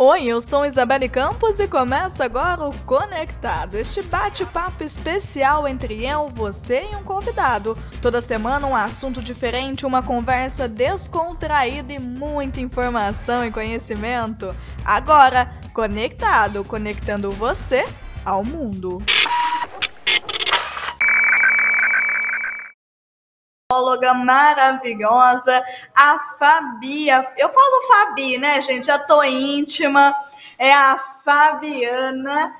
Oi, eu sou Isabelle Campos e começa agora o Conectado, este bate-papo especial entre eu, você e um convidado. Toda semana um assunto diferente, uma conversa descontraída e muita informação e conhecimento. Agora, Conectado, conectando você ao mundo. Psicóloga maravilhosa, a Fabi. Eu falo Fabi, né, gente? Já tô íntima. É a Fabiana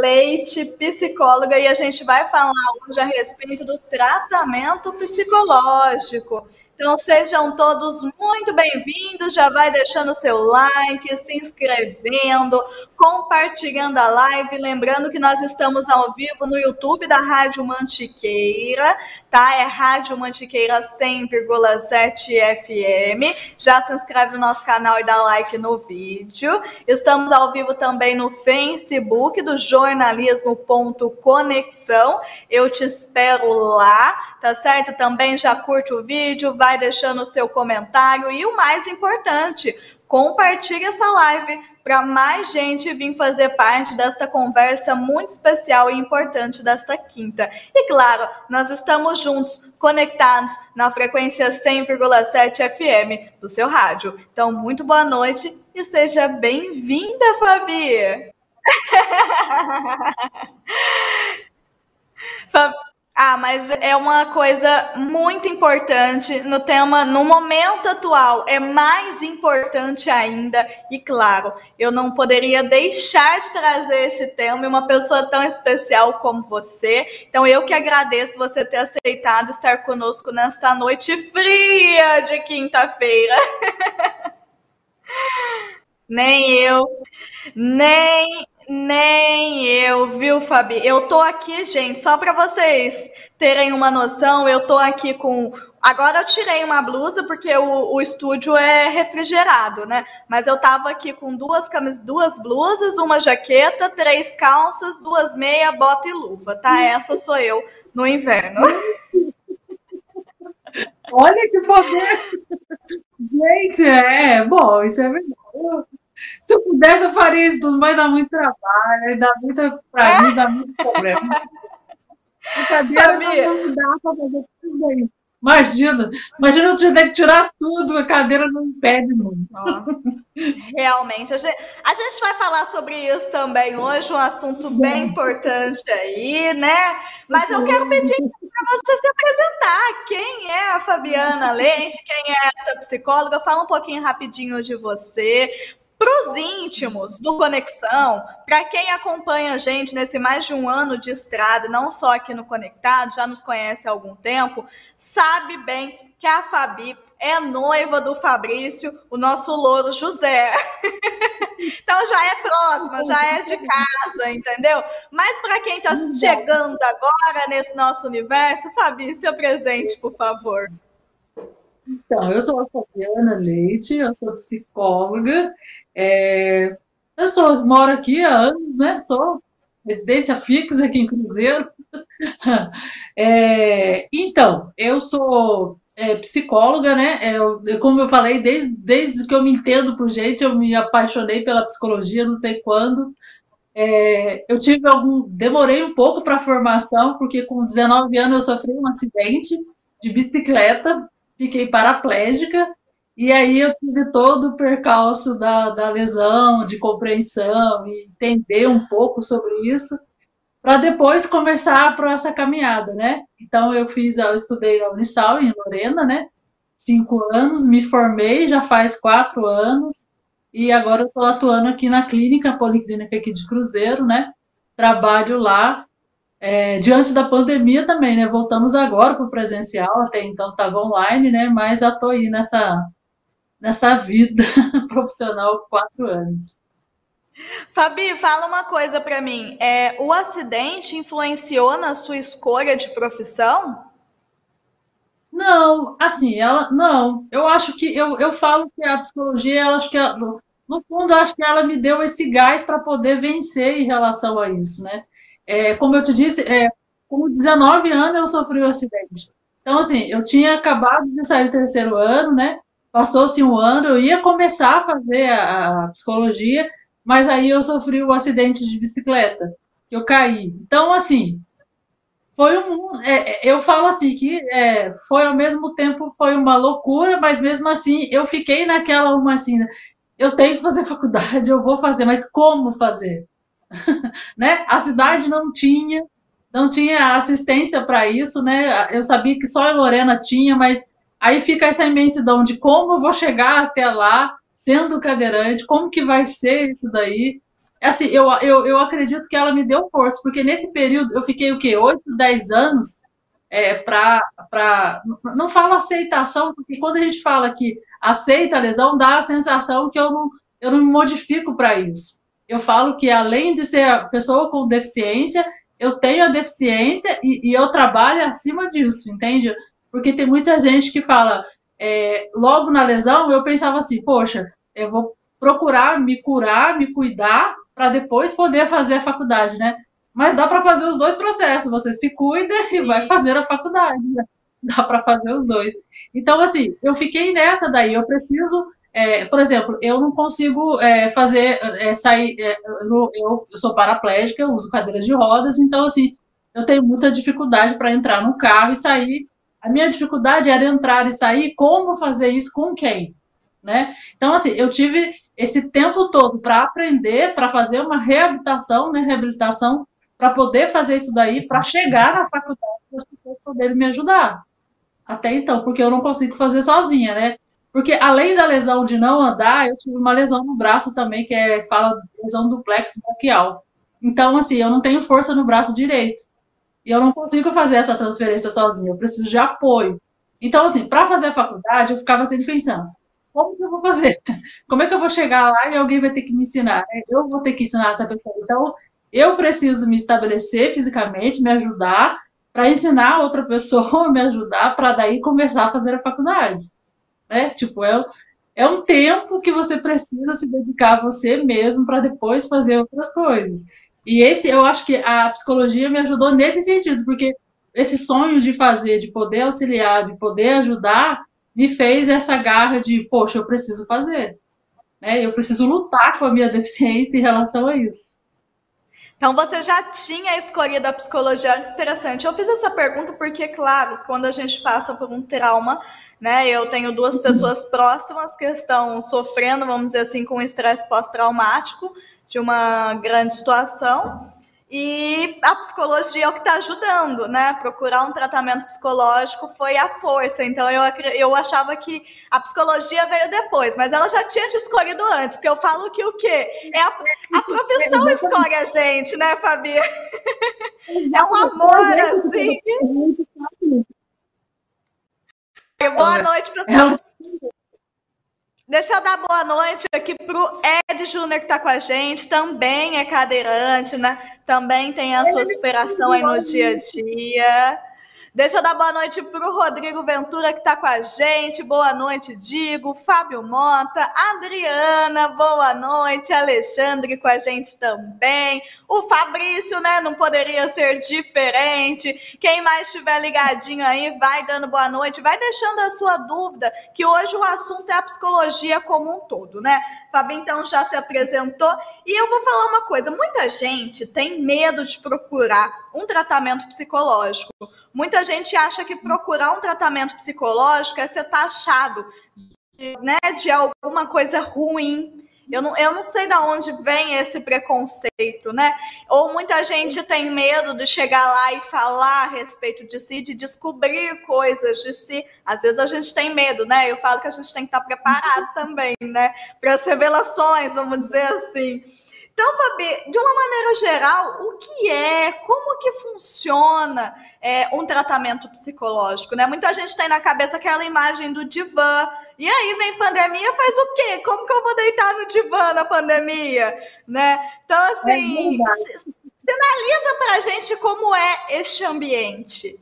Leite, psicóloga, e a gente vai falar hoje a respeito do tratamento psicológico. Então sejam todos muito bem-vindos. Já vai deixando o seu like, se inscrevendo, compartilhando a live. Lembrando que nós estamos ao vivo no YouTube da Rádio Mantiqueira, tá? É Rádio Mantiqueira 100,7 FM. Já se inscreve no nosso canal e dá like no vídeo. Estamos ao vivo também no Facebook do jornalismo.conexão. Eu te espero lá tá certo? Também já curte o vídeo, vai deixando o seu comentário e o mais importante, compartilhe essa live para mais gente vir fazer parte desta conversa muito especial e importante desta quinta. E claro, nós estamos juntos, conectados na frequência 100,7 FM do seu rádio. Então, muito boa noite e seja bem-vinda, Fabi! mas é uma coisa muito importante no tema, no momento atual, é mais importante ainda. E claro, eu não poderia deixar de trazer esse tema e uma pessoa tão especial como você. Então, eu que agradeço você ter aceitado estar conosco nesta noite fria de quinta-feira. nem eu, nem nem eu, viu, Fabi? Eu tô aqui, gente, só para vocês terem uma noção, eu tô aqui com. Agora eu tirei uma blusa porque o, o estúdio é refrigerado, né? Mas eu tava aqui com duas camisas, duas blusas, uma jaqueta, três calças, duas meias, bota e luva, tá? Essa sou eu no inverno. Olha que poder! Gente, é, bom, isso é verdade. Se eu pudesse, eu faria isso tudo, vai dar muito trabalho, dá muita, pra mim, dá muito problema. Brincadeira, não dá pra fazer tudo aí. Imagina, imagina eu tiver que tirar tudo, a cadeira não impede muito. Realmente, a gente, a gente vai falar sobre isso também hoje, um assunto bem importante aí, né? Mas eu quero pedir para você se apresentar. Quem é a Fabiana Leite? Quem é essa psicóloga? Fala um pouquinho rapidinho de você, para os íntimos do Conexão, para quem acompanha a gente nesse mais de um ano de estrada, não só aqui no Conectado, já nos conhece há algum tempo, sabe bem que a Fabi é noiva do Fabrício, o nosso louro José. então já é próxima, já é de casa, entendeu? Mas para quem está chegando agora nesse nosso universo, Fabi, se apresente, por favor. Então, eu sou a Fabiana Leite, eu sou psicóloga é, eu sou, moro aqui há anos, né? Sou residência fixa aqui em Cruzeiro. É, então, eu sou é, psicóloga, né? É, eu, como eu falei, desde, desde que eu me entendo por gente, eu me apaixonei pela psicologia, não sei quando. É, eu tive algum. Demorei um pouco para a formação, porque com 19 anos eu sofri um acidente de bicicleta, fiquei paraplégica e aí eu tive todo o percalço da, da lesão, de compreensão, e entender um pouco sobre isso, para depois conversar para essa caminhada, né? Então eu fiz, eu estudei na Unisal, em Lorena, né? Cinco anos, me formei já faz quatro anos, e agora eu estou atuando aqui na clínica, policlínica aqui de Cruzeiro, né? Trabalho lá é, diante da pandemia também, né? Voltamos agora para o presencial, até então estava online, né? Mas já estou aí nessa, nessa vida profissional quatro anos. Fabi, fala uma coisa para mim. É, o acidente influenciou na sua escolha de profissão? Não, assim, ela não. Eu acho que eu, eu falo que a psicologia, eu acho que ela, no fundo, acho que ela me deu esse gás para poder vencer em relação a isso, né? É, como eu te disse, é, com 19 anos eu sofri o um acidente. Então, assim, eu tinha acabado de sair do terceiro ano, né? Passou-se um ano, eu ia começar a fazer a, a psicologia, mas aí eu sofri o um acidente de bicicleta, eu caí. Então, assim, foi um. É, é, eu falo assim que é, foi ao mesmo tempo foi uma loucura, mas mesmo assim eu fiquei naquela uma assim, eu tenho que fazer faculdade, eu vou fazer, mas como fazer? né? A cidade não tinha, não tinha assistência para isso, né? Eu sabia que só a Lorena tinha, mas aí fica essa imensidão de como eu vou chegar até lá, sendo cadeirante, como que vai ser isso daí? assim, eu, eu, eu acredito que ela me deu força, porque nesse período eu fiquei o quê? 8, 10 anos é, para. Não falo aceitação, porque quando a gente fala que aceita a lesão, dá a sensação que eu não, eu não me modifico para isso. Eu falo que além de ser a pessoa com deficiência, eu tenho a deficiência e, e eu trabalho acima disso, entende? Porque tem muita gente que fala, é, logo na lesão, eu pensava assim, poxa, eu vou procurar me curar, me cuidar, para depois poder fazer a faculdade, né? Mas dá para fazer os dois processos, você se cuida e vai fazer a faculdade, né? Dá para fazer os dois. Então, assim, eu fiquei nessa daí, eu preciso, é, por exemplo, eu não consigo é, fazer, é, sair, é, eu, eu sou paraplégica, eu uso cadeira de rodas, então, assim, eu tenho muita dificuldade para entrar no carro e sair. A minha dificuldade era entrar e sair, como fazer isso com quem? Né? Então, assim, eu tive esse tempo todo para aprender, para fazer uma reabilitação, né, reabilitação, para poder fazer isso daí, para chegar na faculdade e as pessoas poderem me ajudar. Até então, porque eu não consigo fazer sozinha, né? Porque além da lesão de não andar, eu tive uma lesão no braço também, que é fala lesão do plexo braquial. Então, assim, eu não tenho força no braço direito. E eu não consigo fazer essa transferência sozinha, eu preciso de apoio. Então, assim, para fazer a faculdade, eu ficava sempre pensando, como que eu vou fazer? Como é que eu vou chegar lá e alguém vai ter que me ensinar? Eu vou ter que ensinar essa pessoa. Então, eu preciso me estabelecer fisicamente, me ajudar, para ensinar outra pessoa, me ajudar, para daí começar a fazer a faculdade. Né? Tipo, é, é um tempo que você precisa se dedicar a você mesmo para depois fazer outras coisas. E esse, eu acho que a psicologia me ajudou nesse sentido, porque esse sonho de fazer, de poder auxiliar, de poder ajudar, me fez essa garra de, poxa, eu preciso fazer. Né? Eu preciso lutar com a minha deficiência em relação a isso. Então você já tinha escolhido a psicologia interessante. Eu fiz essa pergunta porque, claro, quando a gente passa por um trauma, né? Eu tenho duas pessoas próximas que estão sofrendo, vamos dizer assim, com estresse pós-traumático de uma grande situação. E a psicologia é o que está ajudando, né? Procurar um tratamento psicológico foi a força. Então eu, eu achava que a psicologia veio depois, mas ela já tinha te escolhido antes, porque eu falo que o quê? É a, a profissão escolhe a gente, né, Fabi? É um amor, assim. Boa noite, pessoal. Deixa eu dar boa noite aqui para o Ed Júnior que está com a gente, também é cadeirante, né? Também tem a sua superação aí no dia a dia. Deixa eu dar boa noite para o Rodrigo Ventura, que está com a gente. Boa noite, Digo. Fábio Mota, Adriana, boa noite. Alexandre com a gente também. O Fabrício, né? Não poderia ser diferente. Quem mais estiver ligadinho aí, vai dando boa noite, vai deixando a sua dúvida, que hoje o assunto é a psicologia como um todo, né? Fabi, então, já se apresentou. E eu vou falar uma coisa: muita gente tem medo de procurar um tratamento psicológico. Muita gente acha que procurar um tratamento psicológico é ser taxado né, de alguma coisa ruim. Eu não, eu não sei de onde vem esse preconceito, né? Ou muita gente tem medo de chegar lá e falar a respeito de si, de descobrir coisas de si. Às vezes a gente tem medo, né? Eu falo que a gente tem que estar preparado também, né? Para as revelações, vamos dizer assim. Então, Fabi, de uma maneira geral, o que é, como que funciona é, um tratamento psicológico, né? Muita gente tem na cabeça aquela imagem do divã, e aí vem pandemia, faz o quê? Como que eu vou deitar no divã na pandemia, né? Então, assim, é sinaliza para a gente como é este ambiente.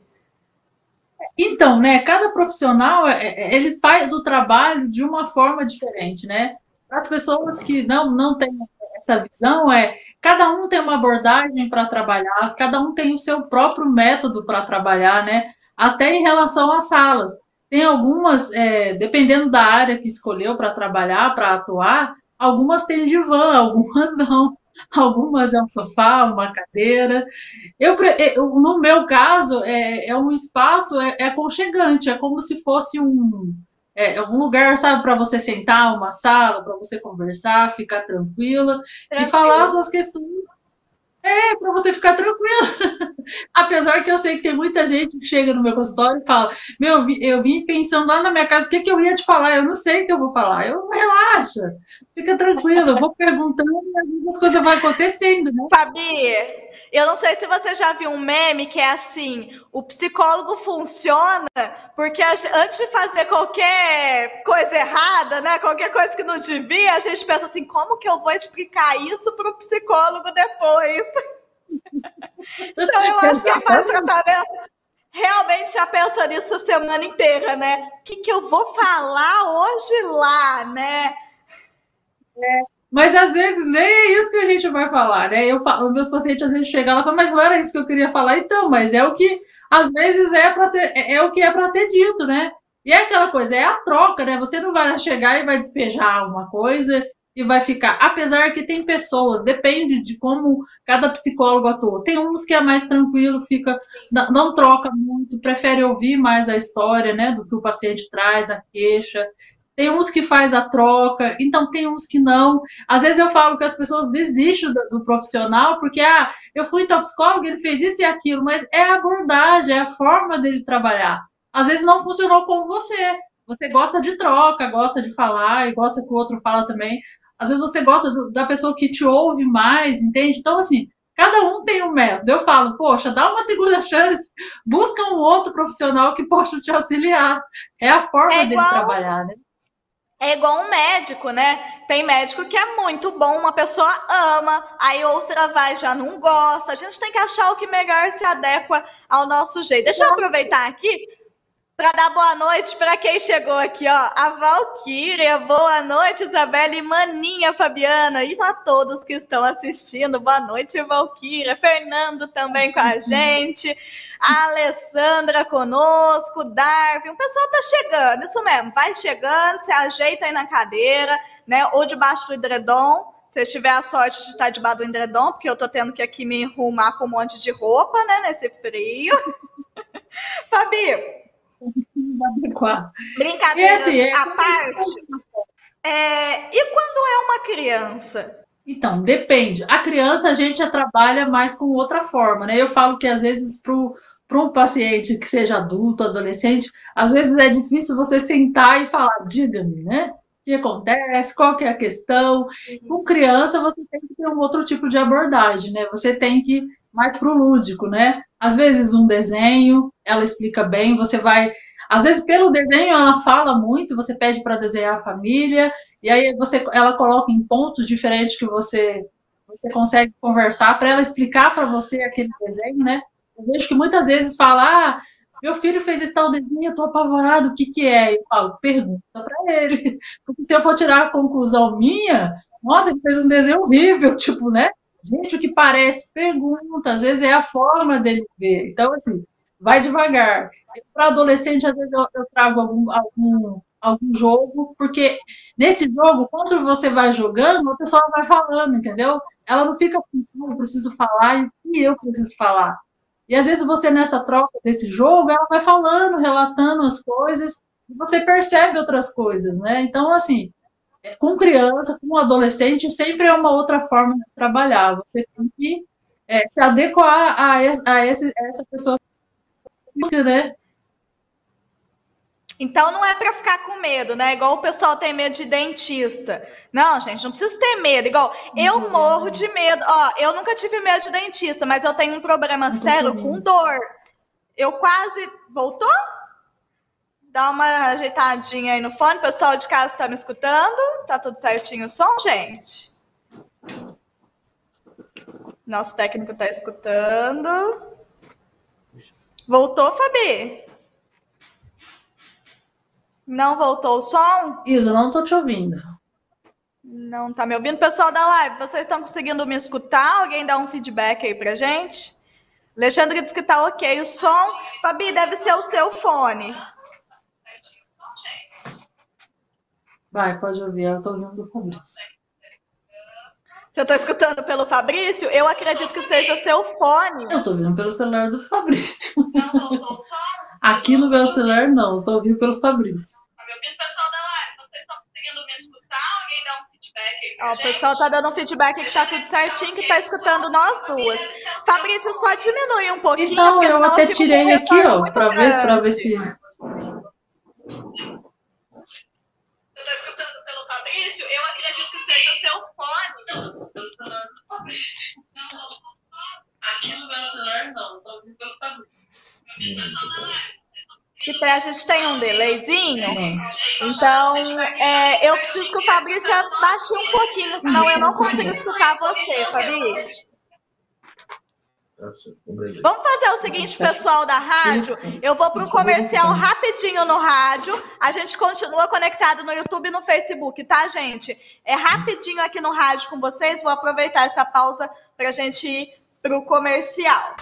Então, né, cada profissional, é, é, ele faz o trabalho de uma forma diferente, né? As pessoas que não, não têm essa visão é cada um tem uma abordagem para trabalhar, cada um tem o seu próprio método para trabalhar, né? Até em relação às salas. Tem algumas, é, dependendo da área que escolheu para trabalhar, para atuar, algumas têm divã, algumas não. Algumas é um sofá, uma cadeira. Eu, eu no meu caso, é, é um espaço é, é aconchegante, é como se fosse um, é, um lugar, sabe, para você sentar, uma sala, para você conversar, ficar tranquila e falar suas questões é, para você ficar tranquilo. Apesar que eu sei que tem muita gente que chega no meu consultório e fala: Meu, eu vim pensando lá na minha casa o que, que eu ia te falar, eu não sei o que eu vou falar. Eu relaxa, fica tranquilo, eu vou perguntando e as coisas vão acontecendo, né? Fabi, eu não sei se você já viu um meme que é assim: o psicólogo funciona porque antes de fazer qualquer coisa errada, né, qualquer coisa que não devia, a gente pensa assim: como que eu vou explicar isso para o psicólogo depois? então eu acho que faz tratamento realmente já pensa nisso a semana inteira, né? O que, que eu vou falar hoje lá, né? É. Mas às vezes nem é isso que a gente vai falar, né? Eu falo, meus pacientes às vezes chegam lá e falam, mas não era isso que eu queria falar, então, mas é o que às vezes é para ser, é, é o que é para ser dito, né? E é aquela coisa, é a troca, né? Você não vai chegar e vai despejar uma coisa e vai ficar. Apesar que tem pessoas, depende de como cada psicólogo atua. Tem uns que é mais tranquilo, fica, não, não troca muito, prefere ouvir mais a história, né? Do que o paciente traz, a queixa tem uns que faz a troca, então tem uns que não. Às vezes eu falo que as pessoas desistem do, do profissional porque, ah, eu fui então psicólogo, ele fez isso e aquilo, mas é a abordagem, é a forma dele trabalhar. Às vezes não funcionou com você. Você gosta de troca, gosta de falar e gosta que o outro fala também. Às vezes você gosta do, da pessoa que te ouve mais, entende? Então, assim, cada um tem um método. Eu falo, poxa, dá uma segunda chance, busca um outro profissional que possa te auxiliar. É a forma é igual... dele trabalhar, né? É igual um médico, né? Tem médico que é muito bom, uma pessoa ama, aí outra vai já não gosta. A gente tem que achar o que melhor se adequa ao nosso jeito. Deixa eu aproveitar aqui para dar boa noite para quem chegou aqui, ó. A Valquíria, boa noite, Isabela e Maninha Fabiana. E a todos que estão assistindo, boa noite, Valquíria. Fernando também com a gente a Alessandra conosco, Darwin, o pessoal tá chegando, isso mesmo, vai chegando, se ajeita aí na cadeira, né, ou debaixo do edredom, se tiver a sorte de estar debaixo do edredom, porque eu tô tendo que aqui me arrumar com um monte de roupa, né, nesse frio. Fabi, Brincadeira assim, é à parte. É, e quando é uma criança? Então, depende. A criança a gente já trabalha mais com outra forma, né? Eu falo que às vezes para para um paciente que seja adulto, adolescente, às vezes é difícil você sentar e falar, diga-me, né? O que acontece? Qual que é a questão? Com criança, você tem que ter um outro tipo de abordagem, né? Você tem que ir mais para o lúdico, né? Às vezes um desenho, ela explica bem, você vai... Às vezes, pelo desenho, ela fala muito, você pede para desenhar a família, e aí você, ela coloca em pontos diferentes que você, você consegue conversar para ela explicar para você aquele desenho, né? Eu vejo que muitas vezes fala, ah, meu filho fez esse tal desenho, eu tô apavorado, o que que é? Eu falo, pergunta para ele. Porque se eu for tirar a conclusão minha, nossa, ele fez um desenho horrível, tipo, né? Gente, o que parece, pergunta, às vezes é a forma dele ver. Então, assim, vai devagar. Para adolescente, às vezes eu, eu trago algum, algum, algum jogo, porque nesse jogo, quando você vai jogando, a pessoa vai falando, entendeu? Ela não fica pensando, eu preciso falar e eu preciso falar. E às vezes você, nessa troca desse jogo, ela vai falando, relatando as coisas, e você percebe outras coisas, né? Então, assim, é, com criança, com adolescente, sempre é uma outra forma de trabalhar. Você tem que é, se adequar a, esse, a essa pessoa, né? Então não é para ficar com medo, né? Igual o pessoal tem medo de dentista. Não, gente, não precisa ter medo. Igual eu uhum. morro de medo. Ó, eu nunca tive medo de dentista, mas eu tenho um problema uhum. sério com dor. Eu quase voltou? Dá uma ajeitadinha aí no fone. O pessoal de casa está me escutando? Tá tudo certinho o som, gente? Nosso técnico está escutando. Voltou, Fabi? Não voltou o som? Isa, não estou te ouvindo. Não está me ouvindo? Pessoal da live, vocês estão conseguindo me escutar? Alguém dá um feedback aí pra gente? Alexandre disse que tá ok o som. Fabi, deve ser o seu fone. Vai, pode ouvir, eu tô ouvindo do Fabrício. Você está escutando pelo Fabrício? Eu acredito que seja seu fone. Eu tô ouvindo pelo celular do Fabrício. Aqui no meu celular não, estou ouvindo pelo Fabrício. pessoal da live, vocês estão conseguindo me escutar? Alguém dá um feedback aí? Ó, o pessoal tá dando um feedback que tá tudo certinho, que tá escutando nós duas. Fabrício, só diminui um pouquinho. Então, eu até tirei aqui, ó, para ver, pra ver se. Fabrício, eu acredito que seja o seu fone. Aqui no meu celular não, só ouvindo pelo Fabrício. Que a gente tem um delayzinho, então é, eu preciso que o Fabrício abaixe um pouquinho, senão eu não consigo escutar você, Fabrício. Vamos fazer o seguinte, pessoal da rádio. Eu vou para o comercial rapidinho no rádio. A gente continua conectado no YouTube e no Facebook, tá, gente? É rapidinho aqui no rádio com vocês. Vou aproveitar essa pausa para a gente ir para o comercial.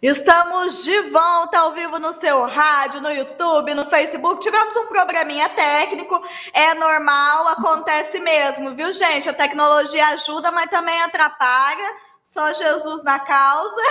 Estamos de volta ao vivo no seu rádio, no YouTube, no Facebook. Tivemos um probleminha técnico, é normal, acontece mesmo, viu, gente? A tecnologia ajuda, mas também atrapalha. Só Jesus na causa.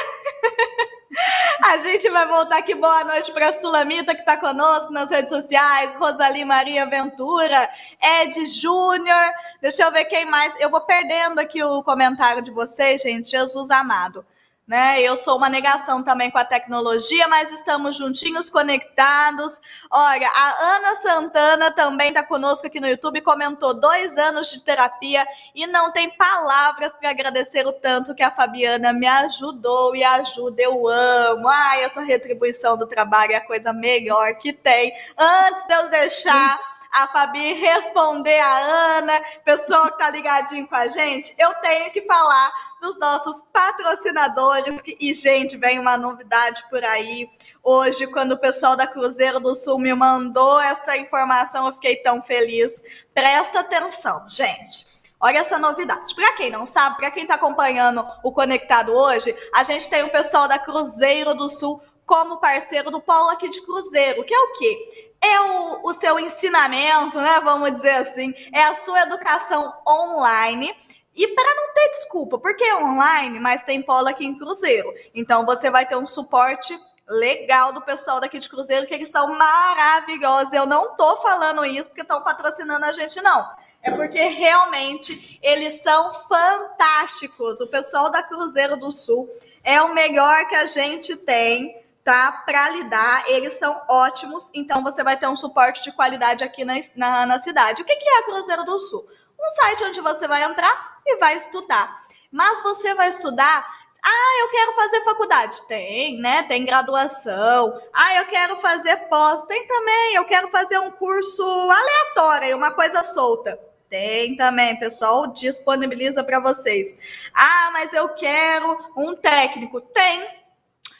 A gente vai voltar aqui. Boa noite para a Sulamita, que está conosco nas redes sociais. Rosali Maria Ventura, Ed Júnior. Deixa eu ver quem mais. Eu vou perdendo aqui o comentário de vocês, gente. Jesus amado né? Eu sou uma negação também com a tecnologia, mas estamos juntinhos, conectados. Olha, a Ana Santana também está conosco aqui no YouTube, comentou dois anos de terapia e não tem palavras para agradecer o tanto que a Fabiana me ajudou e ajuda. Eu amo. Ai, essa retribuição do trabalho é a coisa melhor que tem. Antes de eu deixar a Fabi responder a Ana, pessoal que tá ligadinho com a gente, eu tenho que falar dos nossos patrocinadores. E, gente, vem uma novidade por aí. Hoje, quando o pessoal da Cruzeiro do Sul me mandou essa informação, eu fiquei tão feliz. Presta atenção, gente. Olha essa novidade. Para quem não sabe, para quem está acompanhando o Conectado hoje, a gente tem o pessoal da Cruzeiro do Sul como parceiro do Polo aqui de Cruzeiro, que é o quê? É o, o seu ensinamento, né? Vamos dizer assim, é a sua educação online e para não ter desculpa, porque é online, mas tem polo aqui em Cruzeiro. Então você vai ter um suporte legal do pessoal daqui de Cruzeiro, que eles são maravilhosos. Eu não tô falando isso porque estão patrocinando a gente, não. É porque realmente eles são fantásticos. O pessoal da Cruzeiro do Sul é o melhor que a gente tem, tá? Para lidar. Eles são ótimos. Então você vai ter um suporte de qualidade aqui na, na, na cidade. O que, que é a Cruzeiro do Sul? Um site onde você vai entrar e vai estudar. Mas você vai estudar. Ah, eu quero fazer faculdade. Tem, né? Tem graduação. Ah, eu quero fazer pós. Tem também. Eu quero fazer um curso aleatório, uma coisa solta. Tem também, pessoal, disponibiliza para vocês. Ah, mas eu quero um técnico. Tem,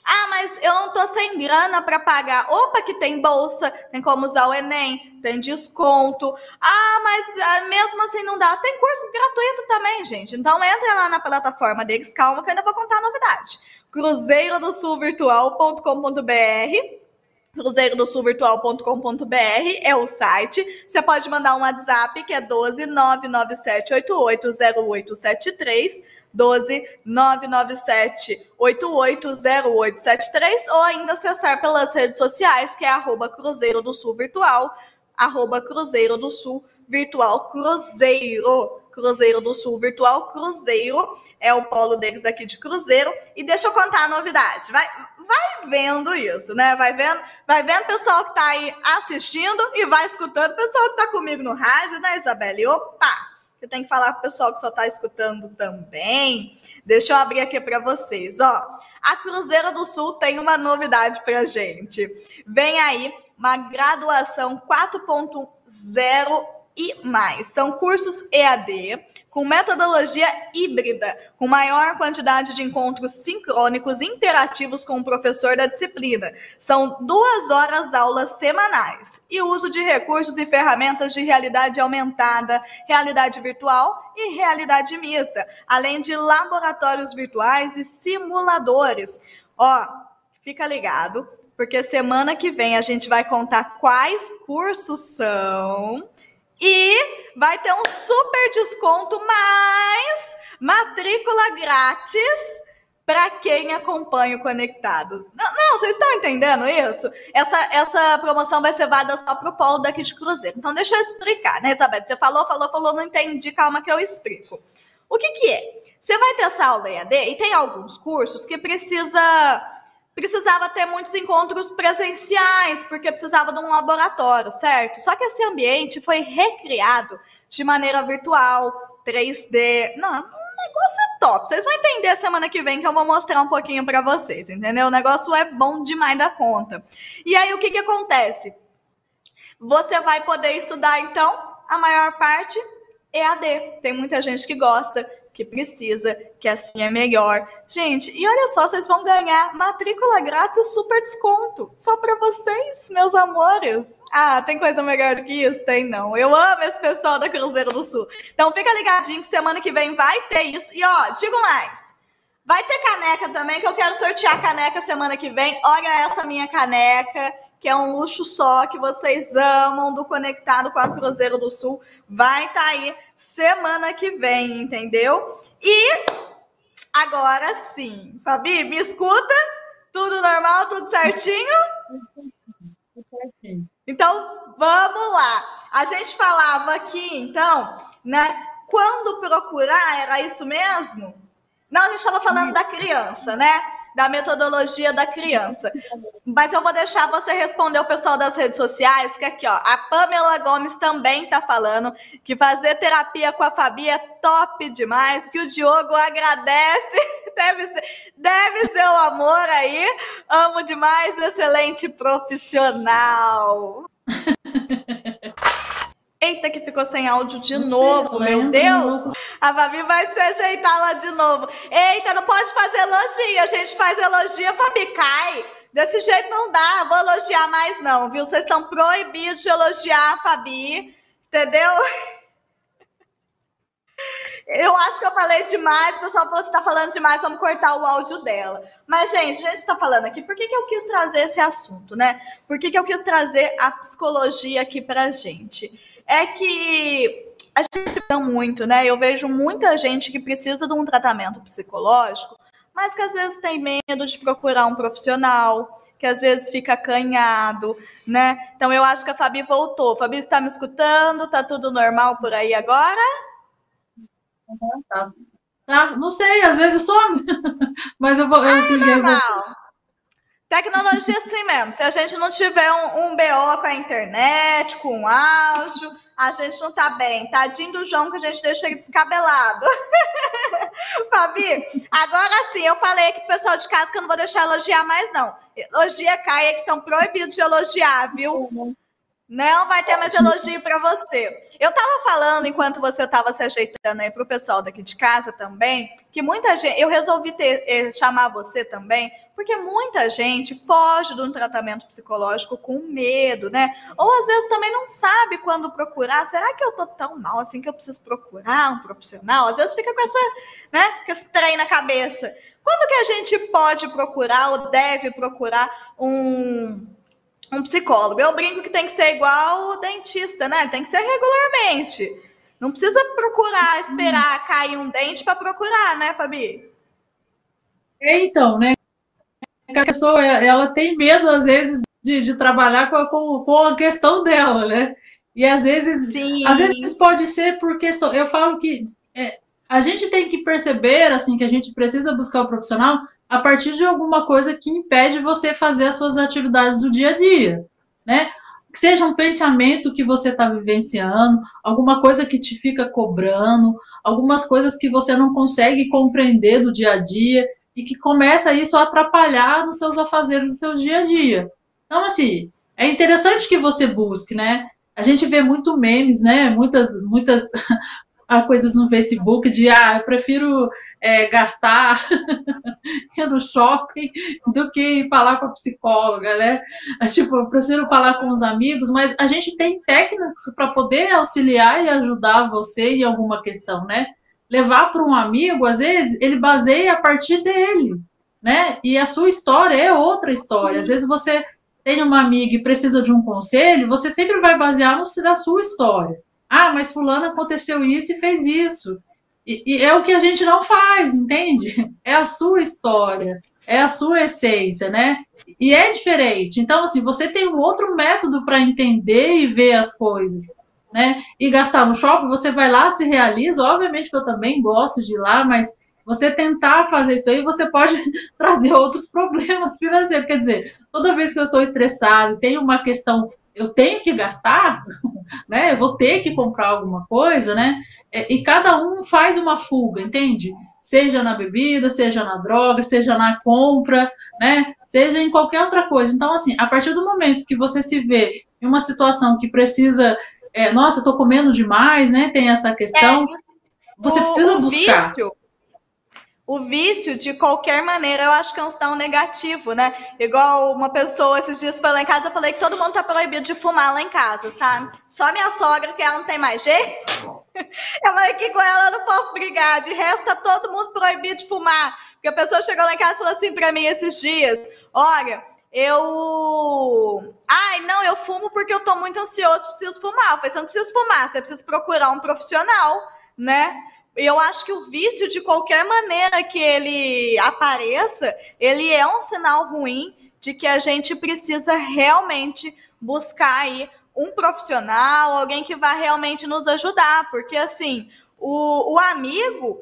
ah, mas eu não tô sem grana para pagar. Opa, que tem bolsa, tem como usar o Enem, tem desconto. Ah, mas ah, mesmo assim não dá. Tem curso gratuito também, gente. Então entra lá na plataforma deles, calma que eu ainda vou contar a novidade. Cruzeiro do Sul Virtual.com.br Cruzeiro do Sul Virtual.com.br é o site. Você pode mandar um WhatsApp que é 12 997880873 12 997 880873 ou ainda acessar pelas redes sociais, que é arroba Cruzeiro do Sul Virtual, arroba Cruzeiro do Sul Virtual Cruzeiro. Cruzeiro do Sul Virtual Cruzeiro é o polo deles aqui de Cruzeiro. E deixa eu contar a novidade. Vai, vai vendo isso, né? Vai vendo, vai vendo o pessoal que tá aí assistindo e vai escutando o pessoal que tá comigo no rádio, né, Isabelle? Opa! Você tem que falar para o pessoal que só está escutando também. Deixa eu abrir aqui para vocês, ó. A Cruzeiro do Sul tem uma novidade para gente. Vem aí uma graduação 4.0 e mais. São cursos EAD com metodologia híbrida, com maior quantidade de encontros sincrônicos interativos com o professor da disciplina. São duas horas aulas semanais e uso de recursos e ferramentas de realidade aumentada, realidade virtual e realidade mista, além de laboratórios virtuais e simuladores. Ó, fica ligado, porque semana que vem a gente vai contar quais cursos são E vai ter um super desconto mais matrícula grátis para quem acompanha o Conectado. Não, não, vocês estão entendendo isso? Essa, essa promoção vai ser válida só para o polo daqui de Cruzeiro. Então, deixa eu explicar, né, Isabel? Você falou, falou, falou, não entendi, calma que eu explico. O que, que é? Você vai ter essa aula EAD e tem alguns cursos que precisa precisava ter muitos encontros presenciais, porque precisava de um laboratório, certo? Só que esse ambiente foi recriado de maneira virtual, 3D. Não, negócio é top. Vocês vão entender semana que vem que eu vou mostrar um pouquinho para vocês, entendeu? O negócio é bom demais da conta. E aí o que que acontece? Você vai poder estudar então a maior parte EAD. Tem muita gente que gosta, que precisa, que assim é melhor. Gente, e olha só, vocês vão ganhar matrícula grátis super desconto. Só para vocês, meus amores. Ah, tem coisa melhor do que isso? Tem não. Eu amo esse pessoal da Cruzeiro do Sul. Então fica ligadinho que semana que vem vai ter isso. E ó, digo mais. Vai ter caneca também, que eu quero sortear caneca semana que vem. Olha essa minha caneca que é um luxo só, que vocês amam, do Conectado com a Cruzeiro do Sul, vai estar tá aí semana que vem, entendeu? E agora sim, Fabi, me escuta? Tudo normal, tudo certinho? Então, vamos lá. A gente falava aqui, então, né? Quando procurar, era isso mesmo? Não, a gente estava falando isso. da criança, né? Da metodologia da criança. Mas eu vou deixar você responder o pessoal das redes sociais, que aqui, ó, a Pamela Gomes também tá falando que fazer terapia com a Fabi é top demais, que o Diogo agradece, deve ser, deve ser o amor aí, amo demais, excelente profissional. Eita, que ficou sem áudio de novo, meu Deus! A Fabi vai se ajeitar lá de novo. Eita, não pode fazer elogio. A gente faz elogio, a Fabi cai. Desse jeito não dá, vou elogiar mais não, viu? Vocês estão proibidos de elogiar a Fabi, entendeu? Eu acho que eu falei demais, o pessoal você está falando demais, vamos cortar o áudio dela. Mas, gente, a gente está falando aqui, por que, que eu quis trazer esse assunto, né? Por que, que eu quis trazer a psicologia aqui pra gente? É que a gente não muito, né? Eu vejo muita gente que precisa de um tratamento psicológico, mas que às vezes tem medo de procurar um profissional, que às vezes fica acanhado, né? Então eu acho que a Fabi voltou. Fabi está me escutando? Tá tudo normal por aí agora? Tá. tá não sei, às vezes some. mas eu vou. Eu, ah, é normal. Tecnologia é assim mesmo. Se a gente não tiver um, um BO com a internet, com áudio, a gente não tá bem. Tadinho do João que a gente deixa descabelado. Fabi, agora sim, eu falei aqui pro pessoal de casa que eu não vou deixar elogiar mais, não. Elogia Caia, que estão proibidos de elogiar, viu? Não vai ter mais elogio para você. Eu estava falando, enquanto você estava se ajeitando aí para o pessoal daqui de casa também, que muita gente. Eu resolvi ter, eh, chamar você também, porque muita gente foge de um tratamento psicológico com medo, né? Ou às vezes também não sabe quando procurar. Será que eu tô tão mal assim que eu preciso procurar um profissional? Às vezes fica com essa, né, com esse trem na cabeça. Quando que a gente pode procurar ou deve procurar um, um psicólogo? Eu brinco que tem que ser igual o dentista, né? Tem que ser regularmente. Não precisa procurar, esperar cair um dente para procurar, né, Fabi? É, então, né? a pessoa ela tem medo, às vezes, de, de trabalhar com, com, com a questão dela, né? E às vezes, Sim. às vezes pode ser por questão. Eu falo que é, a gente tem que perceber assim que a gente precisa buscar o profissional a partir de alguma coisa que impede você fazer as suas atividades do dia a dia, né? Que seja um pensamento que você está vivenciando, alguma coisa que te fica cobrando, algumas coisas que você não consegue compreender do dia a dia e que começa isso a atrapalhar nos seus afazeres do seu dia a dia. Então, assim, é interessante que você busque, né? A gente vê muito memes, né? Muitas, muitas coisas no Facebook de ah, eu prefiro é, gastar no shopping do que falar com a psicóloga, né? Tipo, eu prefiro falar com os amigos, mas a gente tem técnicas para poder auxiliar e ajudar você em alguma questão, né? levar para um amigo, às vezes, ele baseia a partir dele, né? E a sua história é outra história. Às vezes você tem uma amiga e precisa de um conselho, você sempre vai basear no, na sua história. Ah, mas fulano aconteceu isso e fez isso. E, e, é o que a gente não faz, entende? É a sua história, é a sua essência, né? E é diferente. Então, assim, você tem um outro método para entender e ver as coisas, né? E gastar no shopping, você vai lá, se realiza. Obviamente que eu também gosto de ir lá, mas você tentar fazer isso aí, você pode trazer outros problemas financeiros. Quer dizer, toda vez que eu estou estressado, tem uma questão, eu tenho que gastar, né? Eu vou ter que comprar alguma coisa, né? É, e cada um faz uma fuga, entende? Seja na bebida, seja na droga, seja na compra, né? Seja em qualquer outra coisa. Então, assim, a partir do momento que você se vê em uma situação que precisa, é, nossa, eu tô comendo demais, né? Tem essa questão. É, você precisa buscar. Vício o vício, de qualquer maneira, eu acho que é um sinal negativo, né? Igual uma pessoa esses dias foi lá em casa, eu falei que todo mundo tá proibido de fumar lá em casa, sabe? Só minha sogra, que ela não tem mais jeito. Eu falei que com ela eu não posso brigar. De resto, tá todo mundo proibido de fumar. Porque a pessoa chegou lá em casa e falou assim pra mim esses dias: Olha, eu. Ai, não, eu fumo porque eu tô muito ansioso, preciso fumar. Eu falei: Você não precisa fumar, você precisa procurar um profissional, né? Eu acho que o vício, de qualquer maneira que ele apareça, ele é um sinal ruim de que a gente precisa realmente buscar aí um profissional, alguém que vai realmente nos ajudar, porque assim, o, o amigo,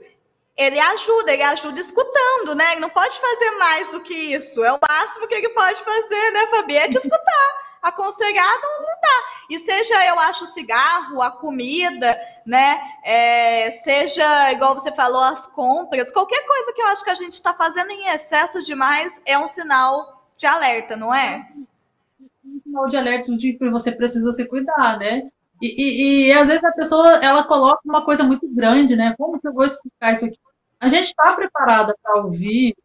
ele ajuda, ele ajuda escutando, né? Ele não pode fazer mais do que isso. É o máximo que ele pode fazer, né, Fabi? É te escutar aconselhar não, não dá. E seja, eu acho, o cigarro, a comida, né? É, seja, igual você falou, as compras, qualquer coisa que eu acho que a gente está fazendo em excesso demais é um sinal de alerta, não é? Um sinal de alerta de que você precisa se cuidar, né? E, e, e, às vezes a pessoa ela coloca uma coisa muito grande, né? Como que eu vou explicar isso aqui? A gente está preparada para ouvir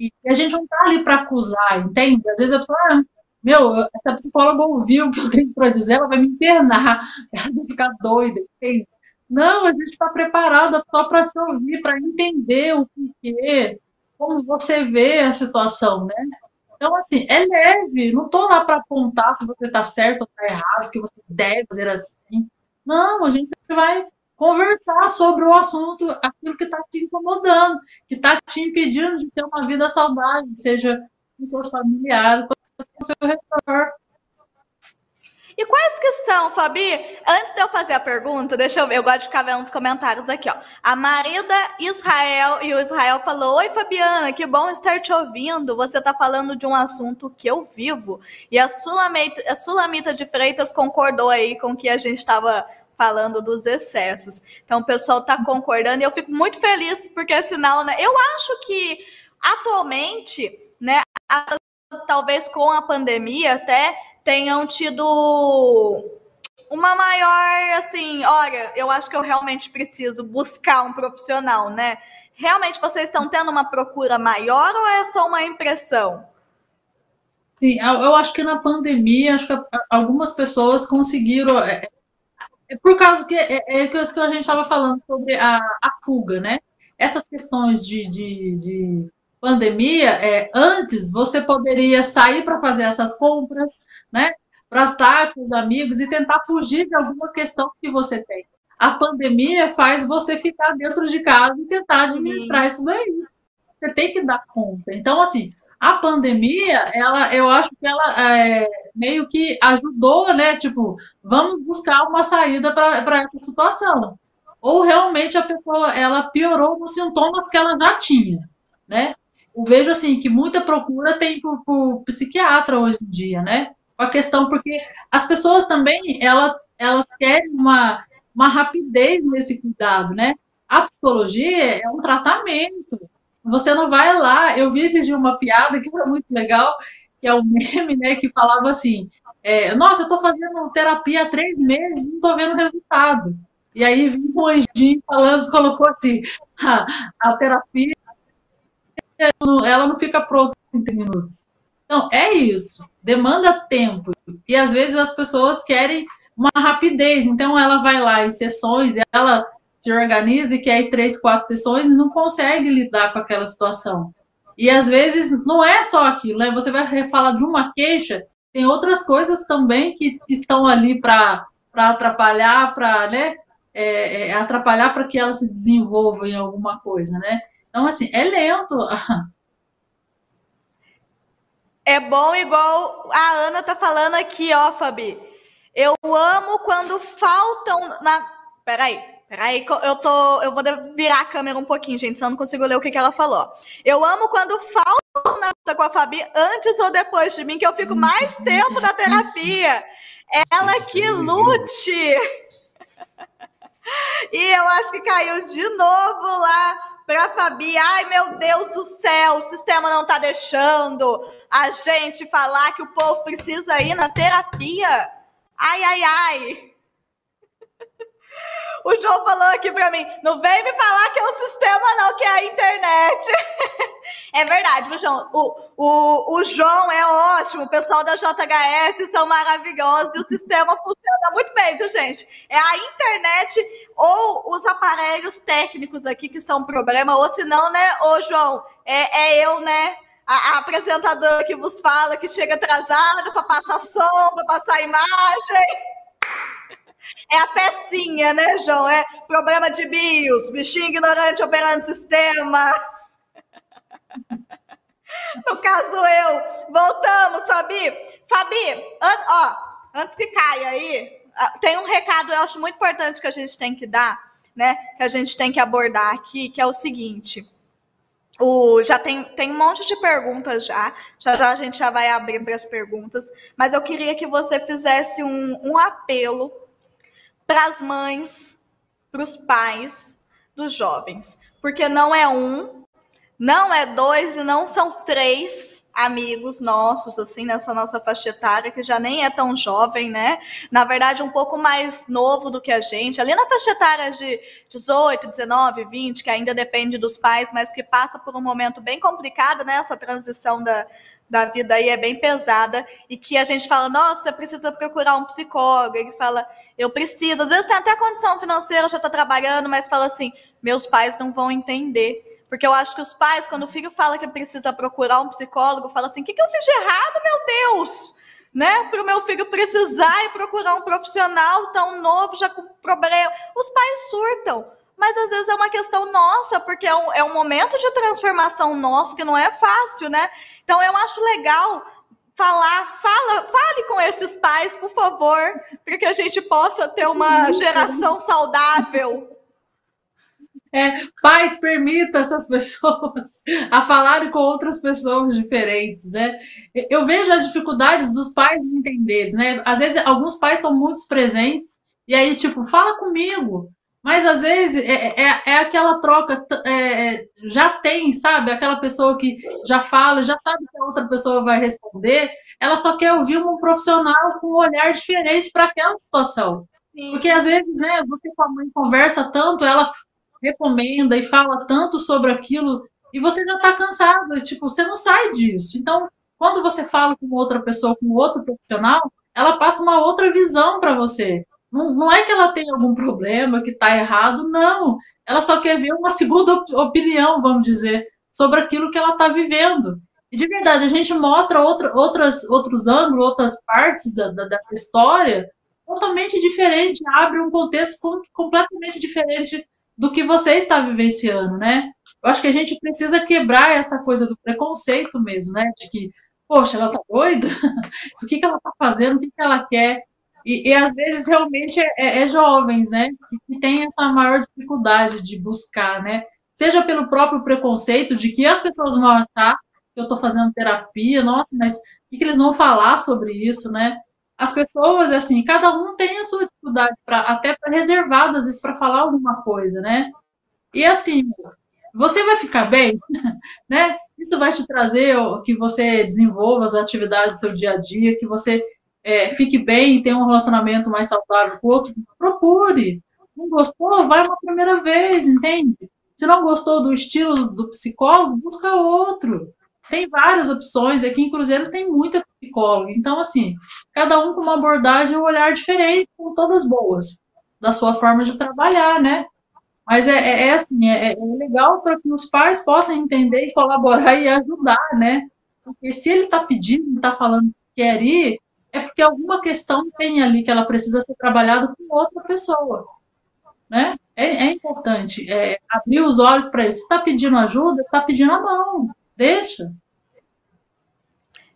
e a gente não está ali para acusar, entende? Às vezes a pessoa, ah, meu, essa psicóloga ouviu o que eu tenho para dizer, ela vai me internar, ela vai ficar doida. Entende? Não, a gente está preparada só para te ouvir, para entender o porquê, como você vê a situação, né? Então, assim, é leve, não estou lá para apontar se você está certo ou está errado, que você deve fazer assim. Não, a gente vai conversar sobre o assunto, aquilo que está te incomodando, que está te impedindo de ter uma vida saudável, seja com seus familiares, com seu redor. E quais que são, Fabi? Antes de eu fazer a pergunta, deixa eu ver, eu gosto de ficar vendo os comentários aqui, ó. A Marida Israel e o Israel falou: Oi, Fabiana, que bom estar te ouvindo. Você está falando de um assunto que eu vivo. E a Sulamita, a Sulamita de Freitas concordou aí com o que a gente estava falando dos excessos. Então, o pessoal está concordando e eu fico muito feliz, porque é sinal, né? Eu acho que atualmente, né, talvez com a pandemia até tenham tido uma maior, assim, olha, eu acho que eu realmente preciso buscar um profissional, né? Realmente vocês estão tendo uma procura maior ou é só uma impressão? Sim, eu acho que na pandemia, acho que algumas pessoas conseguiram. É, é por causa que é, é, é que a gente estava falando sobre a, a fuga, né? Essas questões de, de, de pandemia, é, antes você poderia sair para fazer essas compras, né? Para estar com os amigos e tentar fugir de alguma questão que você tem. A pandemia faz você ficar dentro de casa e tentar administrar Sim. isso daí. Você tem que dar conta. Então, assim, a pandemia, ela, eu acho que ela é, meio que ajudou, né? Tipo, vamos buscar uma saída para essa situação. Ou realmente a pessoa ela piorou nos sintomas que ela já tinha, né? Eu vejo assim que muita procura tem por, por psiquiatra hoje em dia, né? A questão porque as pessoas também elas, querem uma, uma rapidez nesse cuidado, né? A psicologia é um tratamento. Você não vai lá. Eu vi esses de uma piada que foi muito legal, que é o um meme, né? Que falava assim: é, Nossa, eu estou fazendo terapia há três meses, não estou vendo resultado. E aí vinha um anjinho falando, colocou assim: a, a terapia ela não fica pronta em 30 minutos. Então, é isso. Demanda tempo. E às vezes as pessoas querem uma rapidez. Então, ela vai lá em sessões, ela se organiza e quer ir três, quatro sessões e não consegue lidar com aquela situação. E às vezes não é só aquilo, né? Você vai falar de uma queixa, tem outras coisas também que estão ali para para atrapalhar, para né, é, é, atrapalhar para que ela se desenvolva em alguma coisa, né? Então, assim, é lento. É bom igual a Ana tá falando aqui, ó, Fabi. Eu amo quando faltam na. Peraí, peraí, eu tô. Eu vou virar a câmera um pouquinho, gente, senão eu não consigo ler o que, que ela falou. Eu amo quando faltam na com a Fabi antes ou depois de mim, que eu fico mais tempo na terapia. Ela que lute! E eu acho que caiu de novo lá para Fabi. Ai, meu Deus do céu, o sistema não está deixando a gente falar que o povo precisa ir na terapia. Ai, ai, ai. O João falou aqui para mim, não vem me falar que é o sistema não, que é a internet. é verdade, João? O, o, o João é ótimo, o pessoal da JHS são maravilhosos e o sistema funciona muito bem, viu, gente? É a internet ou os aparelhos técnicos aqui que são problema, ou se não, né, ô João, é, é eu, né? A, a apresentadora que vos fala que chega atrasada para passar som, para passar imagem. É a pecinha, né, João? É problema de BIOS, bichinho ignorante operando sistema. No caso, eu. Voltamos, Fabi. Fabi, an ó, antes que caia aí, tem um recado eu acho muito importante que a gente tem que dar, né? Que a gente tem que abordar aqui, que é o seguinte. O, já tem, tem um monte de perguntas já. Já já a gente já vai abrir para as perguntas. Mas eu queria que você fizesse um, um apelo para as mães, para os pais dos jovens. Porque não é um, não é dois e não são três amigos nossos, assim, nessa nossa faixa etária, que já nem é tão jovem, né? Na verdade, um pouco mais novo do que a gente, ali na faixa etária de 18, 19, 20, que ainda depende dos pais, mas que passa por um momento bem complicado, né? Essa transição da, da vida aí é bem pesada, e que a gente fala, nossa, precisa procurar um psicólogo, ele fala, eu preciso, às vezes tem até condição financeira, já está trabalhando, mas fala assim, meus pais não vão entender. Porque eu acho que os pais, quando o filho fala que precisa procurar um psicólogo, fala assim: o que, que eu fiz de errado, meu Deus? Né? Para o meu filho precisar e procurar um profissional tão novo, já com problema. Os pais surtam. Mas às vezes é uma questão nossa, porque é um, é um momento de transformação nosso que não é fácil, né? Então eu acho legal falar, fala, fale com esses pais, por favor, para que a gente possa ter uma geração saudável é, pais, permita essas pessoas a falarem com outras pessoas diferentes, né? Eu vejo as dificuldades dos pais entenderem, né? Às vezes, alguns pais são muito presentes, e aí, tipo, fala comigo. Mas às vezes é, é, é aquela troca, é, já tem, sabe? Aquela pessoa que já fala, já sabe que a outra pessoa vai responder, ela só quer ouvir um profissional com um olhar diferente para aquela situação. Porque às vezes, né, você com a mãe conversa tanto, ela recomenda e fala tanto sobre aquilo e você já está cansado, tipo, você não sai disso. Então, quando você fala com outra pessoa, com outro profissional, ela passa uma outra visão para você. Não, não, é que ela tem algum problema, que está errado, não. Ela só quer ver uma segunda opinião, vamos dizer, sobre aquilo que ela está vivendo. E de verdade, a gente mostra outra, outras, outros ângulos, outras partes da, da, dessa história totalmente diferente, abre um contexto completamente diferente do que você está vivenciando, né? Eu acho que a gente precisa quebrar essa coisa do preconceito mesmo, né? De que, poxa, ela tá doida? o que, que ela tá fazendo? O que, que ela quer? E, e às vezes realmente é, é, é jovens, né? Que, tem essa maior dificuldade de buscar, né? Seja pelo próprio preconceito de que as pessoas vão achar que eu estou fazendo terapia, nossa, mas o que, que eles vão falar sobre isso, né? As pessoas, assim, cada um tem a sua dificuldade, pra, até para reservar, às vezes, para falar alguma coisa, né? E assim, você vai ficar bem, né? Isso vai te trazer que você desenvolva as atividades do seu dia a dia, que você é, fique bem, tenha um relacionamento mais saudável com o outro. Procure. Não gostou? Vai uma primeira vez, entende? Se não gostou do estilo do psicólogo, busca outro. Tem várias opções. Aqui em Cruzeiro tem muita psicóloga. Então, assim, cada um com uma abordagem e um olhar diferente, com todas boas, da sua forma de trabalhar, né? Mas é, é, é assim, é, é legal para que os pais possam entender e colaborar e ajudar, né? Porque se ele está pedindo, está falando que quer ir, é porque alguma questão tem ali que ela precisa ser trabalhada com outra pessoa. Né? É, é importante é, abrir os olhos para isso. está pedindo ajuda, está pedindo a mão. Deixa.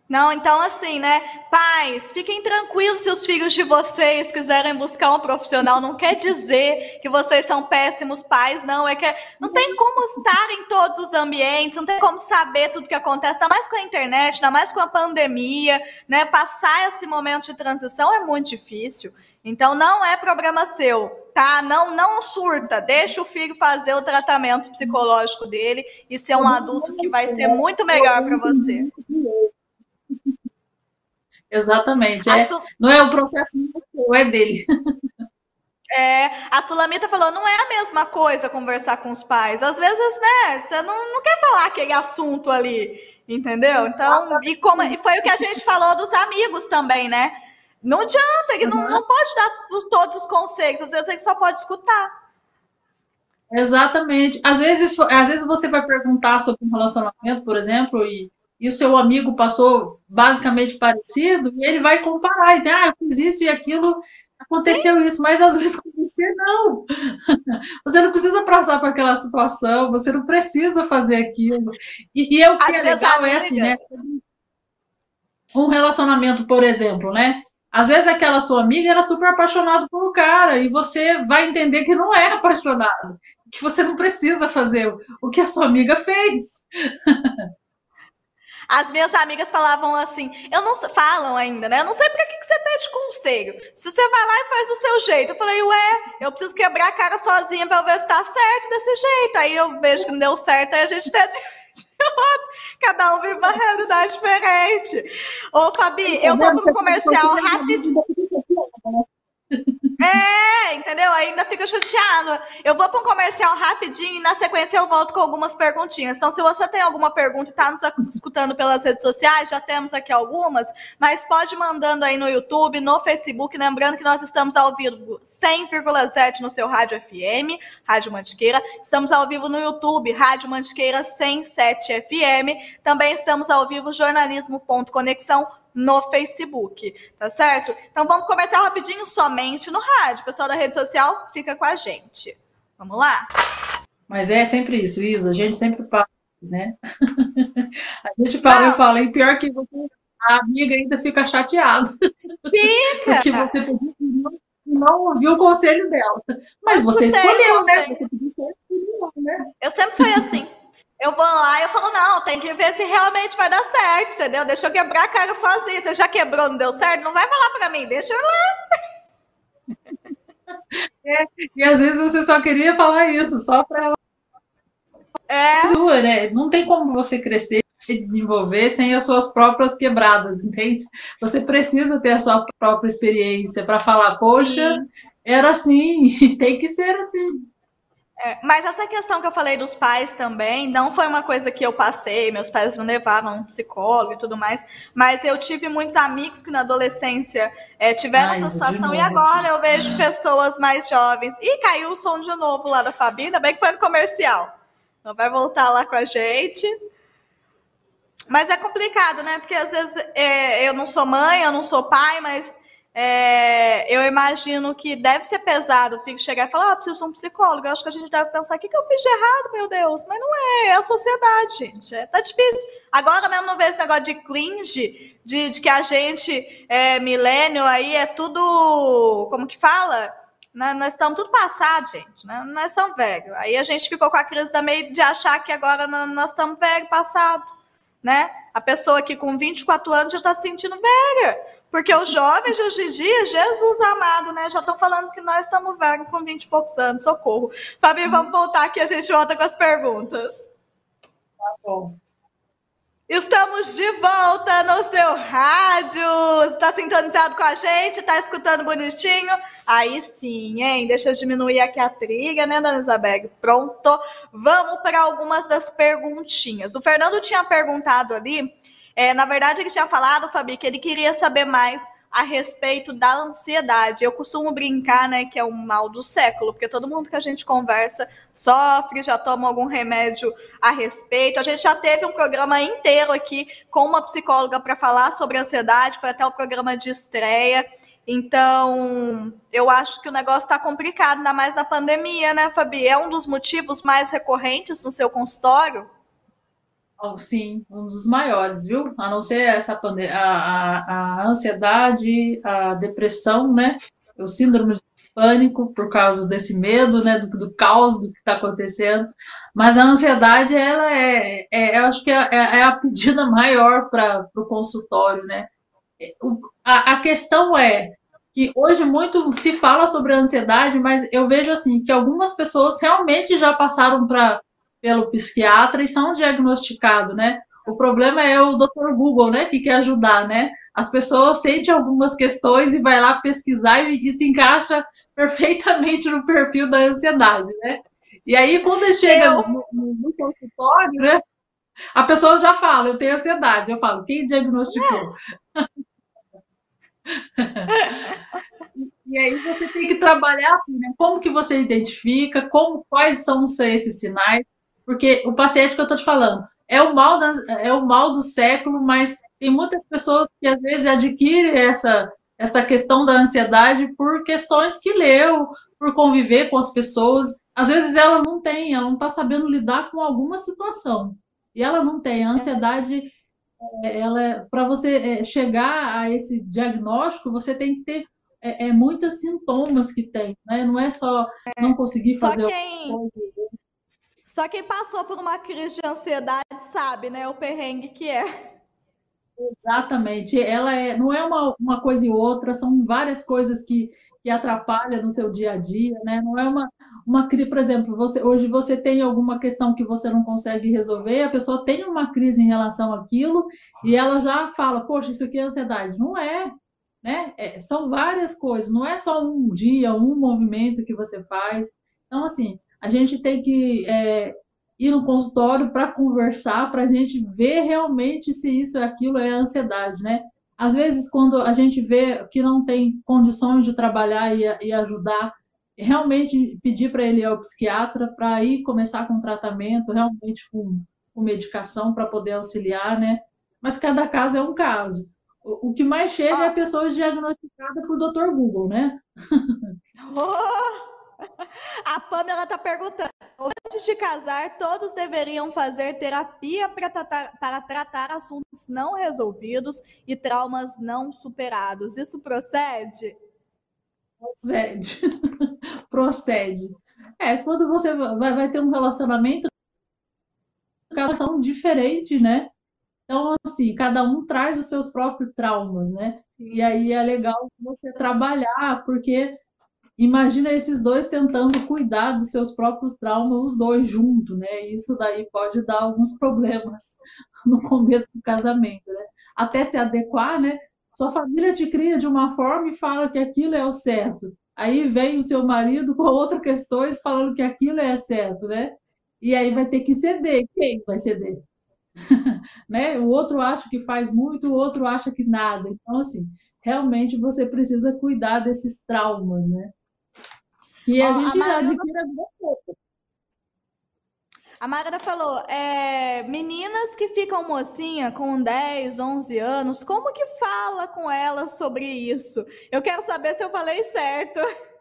Não, então assim, né? Pais, fiquem tranquilos se os filhos de vocês quiserem buscar um profissional. Não quer dizer que vocês são péssimos pais, não. É que não tem como estar em todos os ambientes, não tem como saber tudo que acontece, ainda mais com a internet, ainda mais com a pandemia, né? Passar esse momento de transição é muito difícil. Então não é problema seu, tá? Não, não surta. Deixa o filho fazer o tratamento psicológico dele e ser um adulto que vai ser muito melhor para você. Exatamente. É, Su... Não é o processo meu, é dele. É, a Sulamita falou, não é a mesma coisa conversar com os pais. Às vezes, né, você não, não quer falar aquele assunto ali, entendeu? Então, e, como, e foi o que a gente falou dos amigos também, né? Não adianta, ele uhum. não, não pode dar todos os conselhos, às vezes ele só pode escutar. Exatamente. Às vezes, às vezes você vai perguntar sobre um relacionamento, por exemplo, e e o seu amigo passou basicamente parecido, e ele vai comparar, e ah, eu fiz isso e aquilo, aconteceu Sim. isso, mas às vezes com você não. Você não precisa passar por aquela situação, você não precisa fazer aquilo. E, e é o que As é legal é assim, né? Um relacionamento, por exemplo, né? Às vezes aquela sua amiga era super apaixonada por um cara e você vai entender que não é apaixonado, que você não precisa fazer o que a sua amiga fez. As minhas amigas falavam assim, eu não falam ainda, né? Eu não sei para que, você pede conselho. Se você vai lá e faz do seu jeito. Eu falei, ué, eu preciso quebrar a cara sozinha para ver se tá certo desse jeito. Aí eu vejo que não deu certo, aí a gente tá Cada um vive uma realidade diferente. Ô, Fabi, eu vou pro comercial rapidinho. Ainda fica chateado. Eu vou para um comercial rapidinho e na sequência eu volto com algumas perguntinhas. Então, se você tem alguma pergunta e está nos escutando pelas redes sociais, já temos aqui algumas, mas pode mandando aí no YouTube, no Facebook. Lembrando que nós estamos ao vivo 100,7 no seu rádio FM, Rádio Mantiqueira. Estamos ao vivo no YouTube, Rádio Mantiqueira 107 FM. Também estamos ao vivo jornalismo.conexão no Facebook, tá certo? Então vamos começar rapidinho somente no rádio. pessoal da rede social fica com a gente. Vamos lá? Mas é sempre isso, Isa. A gente sempre fala, né? a gente fala, eu falei, pior que você, a amiga ainda fica chateada. Fica! Porque você não ouviu o conselho dela. Mas, você escolheu, né? né? Eu sempre fui assim. Eu vou lá e eu falo, não, tem que ver se realmente vai dar certo, entendeu? Deixa eu quebrar a cara sozinha. Você já quebrou, não deu certo? Não vai falar para mim, deixa eu lá. É, e às vezes você só queria falar isso, só para ela. É. Né? Não tem como você crescer e desenvolver sem as suas próprias quebradas, entende? Você precisa ter a sua própria experiência para falar, poxa, Sim. era assim, tem que ser assim. É, mas essa questão que eu falei dos pais também, não foi uma coisa que eu passei, meus pais me levavam um psicólogo e tudo mais, mas eu tive muitos amigos que na adolescência é, tiveram Ai, essa situação e agora eu vejo pessoas mais jovens. E caiu o som de novo lá da Fabi, ainda bem que foi no comercial. Então vai voltar lá com a gente. Mas é complicado, né? Porque às vezes é, eu não sou mãe, eu não sou pai, mas é, eu imagino que deve ser pesado o filho chegar e falar: ah, preciso de um psicólogo. Eu acho que a gente deve pensar: o que, que eu fiz de errado, meu Deus? Mas não é, é a sociedade, gente. É, tá difícil. Agora mesmo não vê esse negócio de cringe, de, de que a gente, é, milênio, aí é tudo. Como que fala? Nós, nós estamos tudo passado, gente. Né? Nós somos velhos. Aí a gente ficou com a crise também de achar que agora nós estamos velho, passado. Né? A pessoa que com 24 anos já está se sentindo velha. Porque os jovens de hoje em dia, Jesus amado, né? Já estão falando que nós estamos velhos com 20 e poucos anos, socorro. Fabi, vamos voltar aqui, a gente volta com as perguntas. Tá bom. Estamos de volta no seu rádio. Está sintonizado com a gente? Está escutando bonitinho? Aí sim, hein? Deixa eu diminuir aqui a trilha, né, dona Isabel? Pronto. Vamos para algumas das perguntinhas. O Fernando tinha perguntado ali é, na verdade, ele tinha falado, Fabi, que ele queria saber mais a respeito da ansiedade. Eu costumo brincar, né, que é o mal do século, porque todo mundo que a gente conversa sofre, já toma algum remédio a respeito. A gente já teve um programa inteiro aqui com uma psicóloga para falar sobre ansiedade, foi até o programa de estreia. Então, eu acho que o negócio está complicado, ainda mais na pandemia, né, Fabi? É um dos motivos mais recorrentes no seu consultório? Sim, um dos maiores, viu? A não ser essa a, a, a ansiedade, a depressão, né? O síndrome de pânico por causa desse medo, né? Do, do caos do que está acontecendo. Mas a ansiedade, ela é, é eu acho que é, é, é a pedida maior para o consultório, né? O, a, a questão é que hoje muito se fala sobre a ansiedade, mas eu vejo assim que algumas pessoas realmente já passaram para pelo psiquiatra e são diagnosticados, né? O problema é o Dr. Google, né, que quer ajudar, né? As pessoas sentem algumas questões e vai lá pesquisar e, se encaixa perfeitamente no perfil da ansiedade, né? E aí, quando chega eu... no, no, consultório, né, a pessoa já fala, eu tenho ansiedade. Eu falo, quem diagnosticou? e aí você tem que trabalhar assim, né? Como que você identifica, como, quais são esses sinais, porque o paciente que eu estou te falando é o mal é o mal do século, mas tem muitas pessoas que às vezes adquirem essa essa questão da ansiedade por questões que leu, por conviver com as pessoas. Às vezes ela não tem, ela não está sabendo lidar com alguma situação. E ela não tem. A ansiedade, é, ela para você é, chegar a esse diagnóstico, você tem que ter é, é muitos sintomas que tem, né? Não é só não conseguir fazer só quem. Só quem passou por uma crise de ansiedade sabe, né, o perrengue que é. Exatamente. Ela é, não é uma, uma coisa e outra, são várias coisas que, que atrapalham no seu dia a dia, né? Não é uma, uma crise, por exemplo, você, hoje você tem alguma questão que você não consegue resolver, a pessoa tem uma crise em relação àquilo e ela já fala, poxa, isso aqui é ansiedade. Não é, né? É, são várias coisas, não é só um dia, um movimento que você faz. Então, assim, a gente tem que é, ir no consultório para conversar, para a gente ver realmente se isso e aquilo é ansiedade, né? Às vezes, quando a gente vê que não tem condições de trabalhar e, e ajudar, realmente pedir para ele ir ao psiquiatra para ir começar com tratamento, realmente com, com medicação para poder auxiliar, né? Mas cada caso é um caso. O, o que mais chega ah. é a pessoa diagnosticada por Dr. Google, né? Oh! A Pamela está perguntando: antes de casar, todos deveriam fazer terapia para tratar, para tratar assuntos não resolvidos e traumas não superados. Isso procede? Procede. procede. É, quando você vai, vai ter um relacionamento, são diferentes, né? Então, assim, cada um traz os seus próprios traumas, né? E aí é legal você trabalhar, porque Imagina esses dois tentando cuidar dos seus próprios traumas, os dois juntos, né? Isso daí pode dar alguns problemas no começo do casamento, né? Até se adequar, né? Sua família te cria de uma forma e fala que aquilo é o certo. Aí vem o seu marido com outras questões falando que aquilo é certo, né? E aí vai ter que ceder. Quem vai ceder? né? O outro acha que faz muito, o outro acha que nada. Então, assim, realmente você precisa cuidar desses traumas, né? E a Ó, gente a já adquire a vida toda. A Magda falou, é, meninas que ficam mocinha com 10, 11 anos, como que fala com elas sobre isso? Eu quero saber se eu falei certo.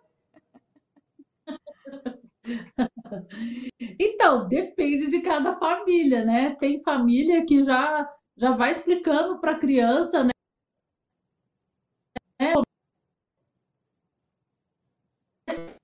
Então, depende de cada família, né? Tem família que já, já vai explicando para a criança, né?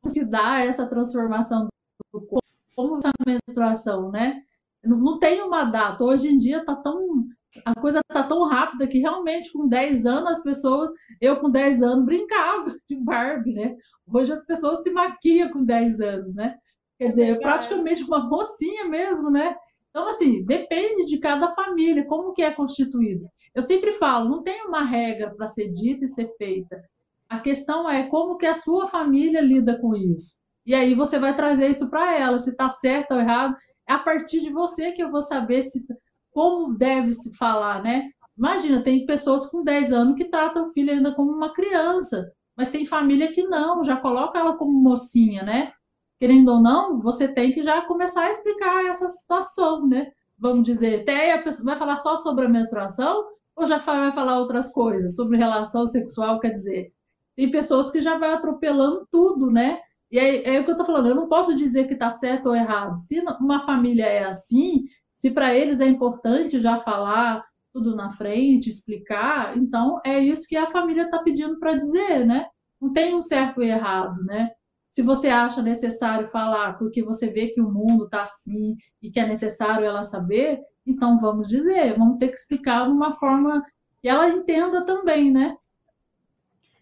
Se dá essa transformação do corpo, como essa menstruação, né? Não, não tem uma data. Hoje em dia tá tão a coisa tá tão rápida que realmente com 10 anos as pessoas, eu com 10 anos brincava de Barbie, né? Hoje as pessoas se maquiam com 10 anos, né? Quer dizer, é praticamente uma mocinha mesmo, né? Então, assim, depende de cada família, como que é constituída. Eu sempre falo, não tem uma regra para ser dita e ser feita. A questão é como que a sua família lida com isso. E aí você vai trazer isso para ela, se está certo ou errado. É a partir de você que eu vou saber se como deve se falar, né? Imagina, tem pessoas com 10 anos que tratam o filho ainda como uma criança, mas tem família que não, já coloca ela como mocinha, né? Querendo ou não, você tem que já começar a explicar essa situação, né? Vamos dizer, até a pessoa vai falar só sobre a menstruação ou já vai falar outras coisas, sobre relação sexual, quer dizer, tem pessoas que já vai atropelando tudo, né? E é, é o que eu tô falando, eu não posso dizer que tá certo ou errado. Se uma família é assim, se para eles é importante já falar tudo na frente, explicar, então é isso que a família está pedindo para dizer, né? Não tem um certo e errado, né? Se você acha necessário falar porque você vê que o mundo está assim e que é necessário ela saber, então vamos dizer, vamos ter que explicar de uma forma que ela entenda também, né?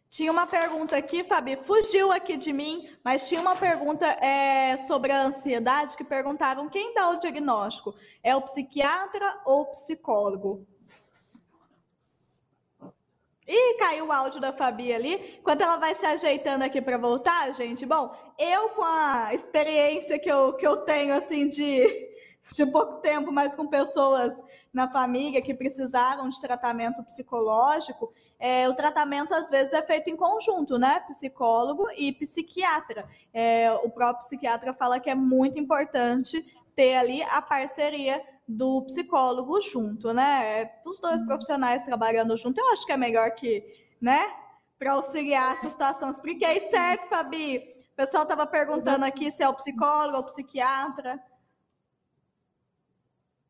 Tinha uma pergunta aqui, Fabi, fugiu aqui de mim, mas tinha uma pergunta é, sobre a ansiedade que perguntaram quem dá o diagnóstico, é o psiquiatra ou o psicólogo? Ih, caiu o áudio da Fabi ali. Enquanto ela vai se ajeitando aqui para voltar, gente. Bom, eu com a experiência que eu, que eu tenho, assim, de, de pouco tempo, mas com pessoas na família que precisaram de tratamento psicológico, é, o tratamento às vezes é feito em conjunto, né? Psicólogo e psiquiatra. É, o próprio psiquiatra fala que é muito importante ter ali a parceria do psicólogo junto, né? É, os dois uhum. profissionais trabalhando junto, eu acho que é melhor que, né? Para auxiliar essa situação. Expliquei certo, Fabi? O pessoal estava perguntando aqui se é o psicólogo ou o psiquiatra.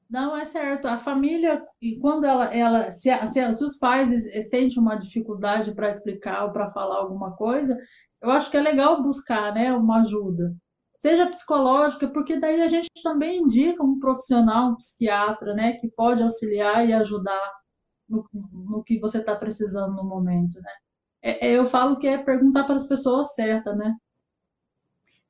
Não, é certo. A família, e quando ela, ela se, se, se os pais sentem uma dificuldade para explicar ou para falar alguma coisa, eu acho que é legal buscar, né, uma ajuda. Seja psicológica, porque daí a gente também indica um profissional, um psiquiatra, né, que pode auxiliar e ajudar no, no que você está precisando no momento, né. É, é, eu falo que é perguntar para as pessoas certas, né.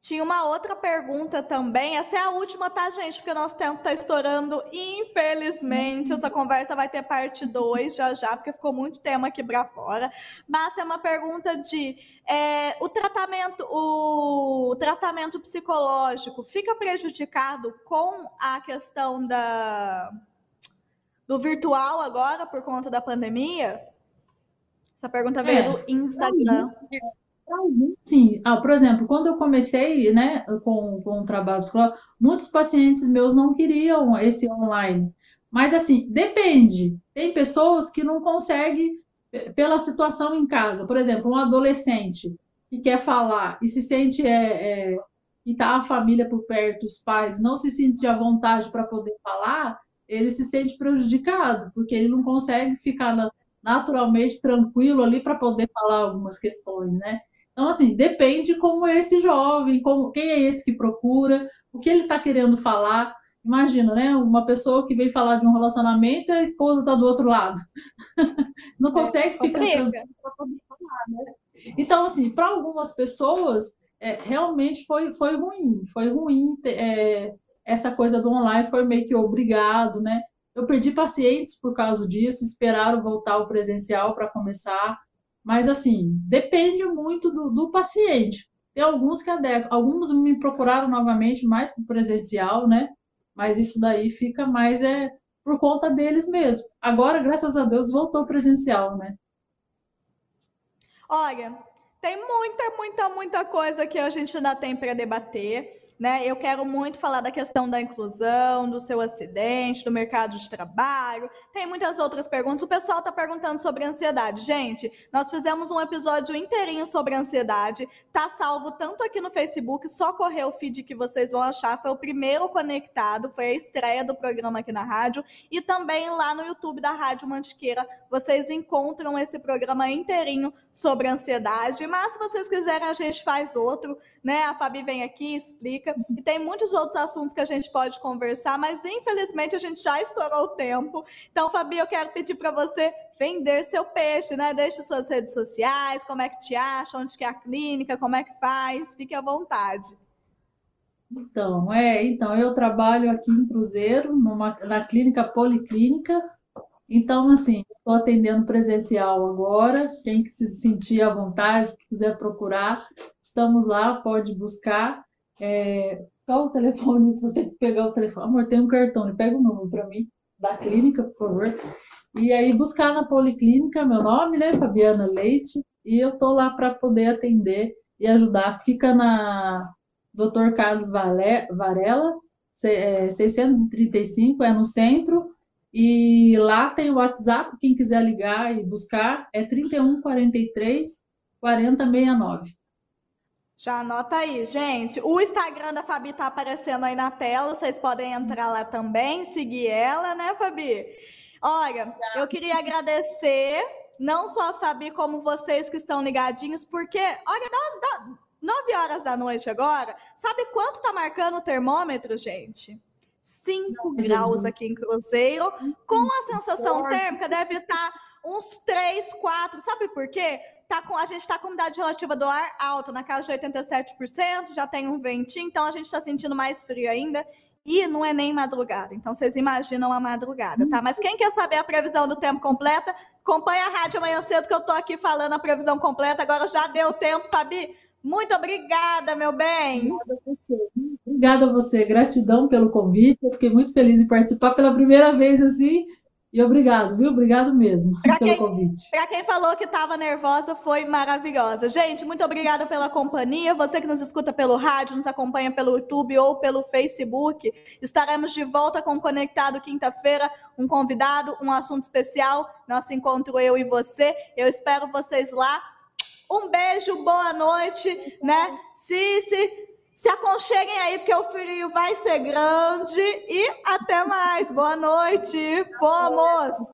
Tinha uma outra pergunta também. Essa é a última, tá, gente? Porque o nosso tempo está estourando. Infelizmente, essa conversa vai ter parte 2 já já, porque ficou muito tema aqui para fora. Mas é uma pergunta de é, o tratamento, o tratamento psicológico fica prejudicado com a questão da do virtual agora por conta da pandemia? Essa pergunta veio é. do Instagram. Sim, ah, por exemplo, quando eu comecei, né, com, com o trabalho psicológico, muitos pacientes meus não queriam esse online. Mas, assim, depende. Tem pessoas que não conseguem pela situação em casa. Por exemplo, um adolescente que quer falar e se sente é, é, e tá a família por perto, os pais, não se sente à vontade para poder falar, ele se sente prejudicado, porque ele não consegue ficar naturalmente tranquilo ali para poder falar algumas questões, né? Então, assim, depende como é esse jovem, como, quem é esse que procura, o que ele está querendo falar. Imagina, né? Uma pessoa que vem falar de um relacionamento e a esposa está do outro lado. Não é, consegue é, ficar para poder falar, né? Então, assim, para algumas pessoas, é, realmente foi, foi ruim. Foi ruim é, essa coisa do online, foi meio que obrigado, né? Eu perdi pacientes por causa disso, esperaram voltar ao presencial para começar. Mas, assim, depende muito do, do paciente. Tem alguns que adequam, alguns me procuraram novamente mais presencial, né? Mas isso daí fica mais é por conta deles mesmo. Agora, graças a Deus, voltou presencial, né? Olha, tem muita, muita, muita coisa que a gente ainda tem para debater né? Eu quero muito falar da questão da inclusão, do seu acidente, do mercado de trabalho. Tem muitas outras perguntas. O pessoal está perguntando sobre ansiedade. Gente, nós fizemos um episódio inteirinho sobre ansiedade. Tá salvo tanto aqui no Facebook, só correr o feed que vocês vão achar. Foi o primeiro conectado, foi a estreia do programa aqui na rádio. E também lá no YouTube da Rádio Mantiqueira, vocês encontram esse programa inteirinho sobre ansiedade. Mas se vocês quiserem, a gente faz outro, né? A Fabi vem aqui, explica e tem muitos outros assuntos que a gente pode conversar, mas infelizmente a gente já estourou o tempo. Então, Fabi, eu quero pedir para você vender seu peixe, né? Deixe suas redes sociais, como é que te acha, onde que é a clínica, como é que faz, fique à vontade. Então, é, então eu trabalho aqui em Cruzeiro, numa, na clínica policlínica. Então, assim, estou atendendo presencial agora. Quem que se sentir à vontade, quiser procurar, estamos lá, pode buscar. É, qual o telefone? Vou ter que pegar o telefone. Amor, tem um cartão, pega o número para mim, da clínica, por favor. E aí buscar na Policlínica, meu nome, né, Fabiana Leite, e eu tô lá para poder atender e ajudar. Fica na Dr. Carlos Varela, 635, é, é no centro, e lá tem o WhatsApp, quem quiser ligar e buscar, é 3143 4069. Já anota aí, gente. O Instagram da Fabi tá aparecendo aí na tela, vocês podem entrar lá também, seguir ela, né, Fabi? Olha, eu queria agradecer não só a Fabi, como vocês que estão ligadinhos, porque, olha, dá, dá 9 horas da noite agora, sabe quanto tá marcando o termômetro, gente? 5 graus aqui em Cruzeiro, com a sensação térmica deve estar tá uns 3, 4. Sabe por quê? Tá com, a gente está com umidade relativa do ar alta, na casa de 87%, já tem um ventinho, então a gente está sentindo mais frio ainda. E não é nem madrugada, então vocês imaginam a madrugada, tá? Mas quem quer saber a previsão do tempo completa, acompanha a rádio amanhã cedo que eu tô aqui falando a previsão completa. Agora já deu tempo, Fabi. Muito obrigada, meu bem. Obrigada a você. Obrigada a você. Gratidão pelo convite. Eu fiquei muito feliz em participar pela primeira vez assim. E obrigado, viu? Obrigado mesmo pra pelo quem, convite. Para quem falou que estava nervosa, foi maravilhosa. Gente, muito obrigada pela companhia. Você que nos escuta pelo rádio, nos acompanha pelo YouTube ou pelo Facebook. Estaremos de volta com o Conectado quinta-feira. Um convidado, um assunto especial. Nosso encontro eu e você. Eu espero vocês lá. Um beijo, boa noite, né? Se se aconcheguem aí, porque o frio vai ser grande. E até mais. Boa noite. Fomos!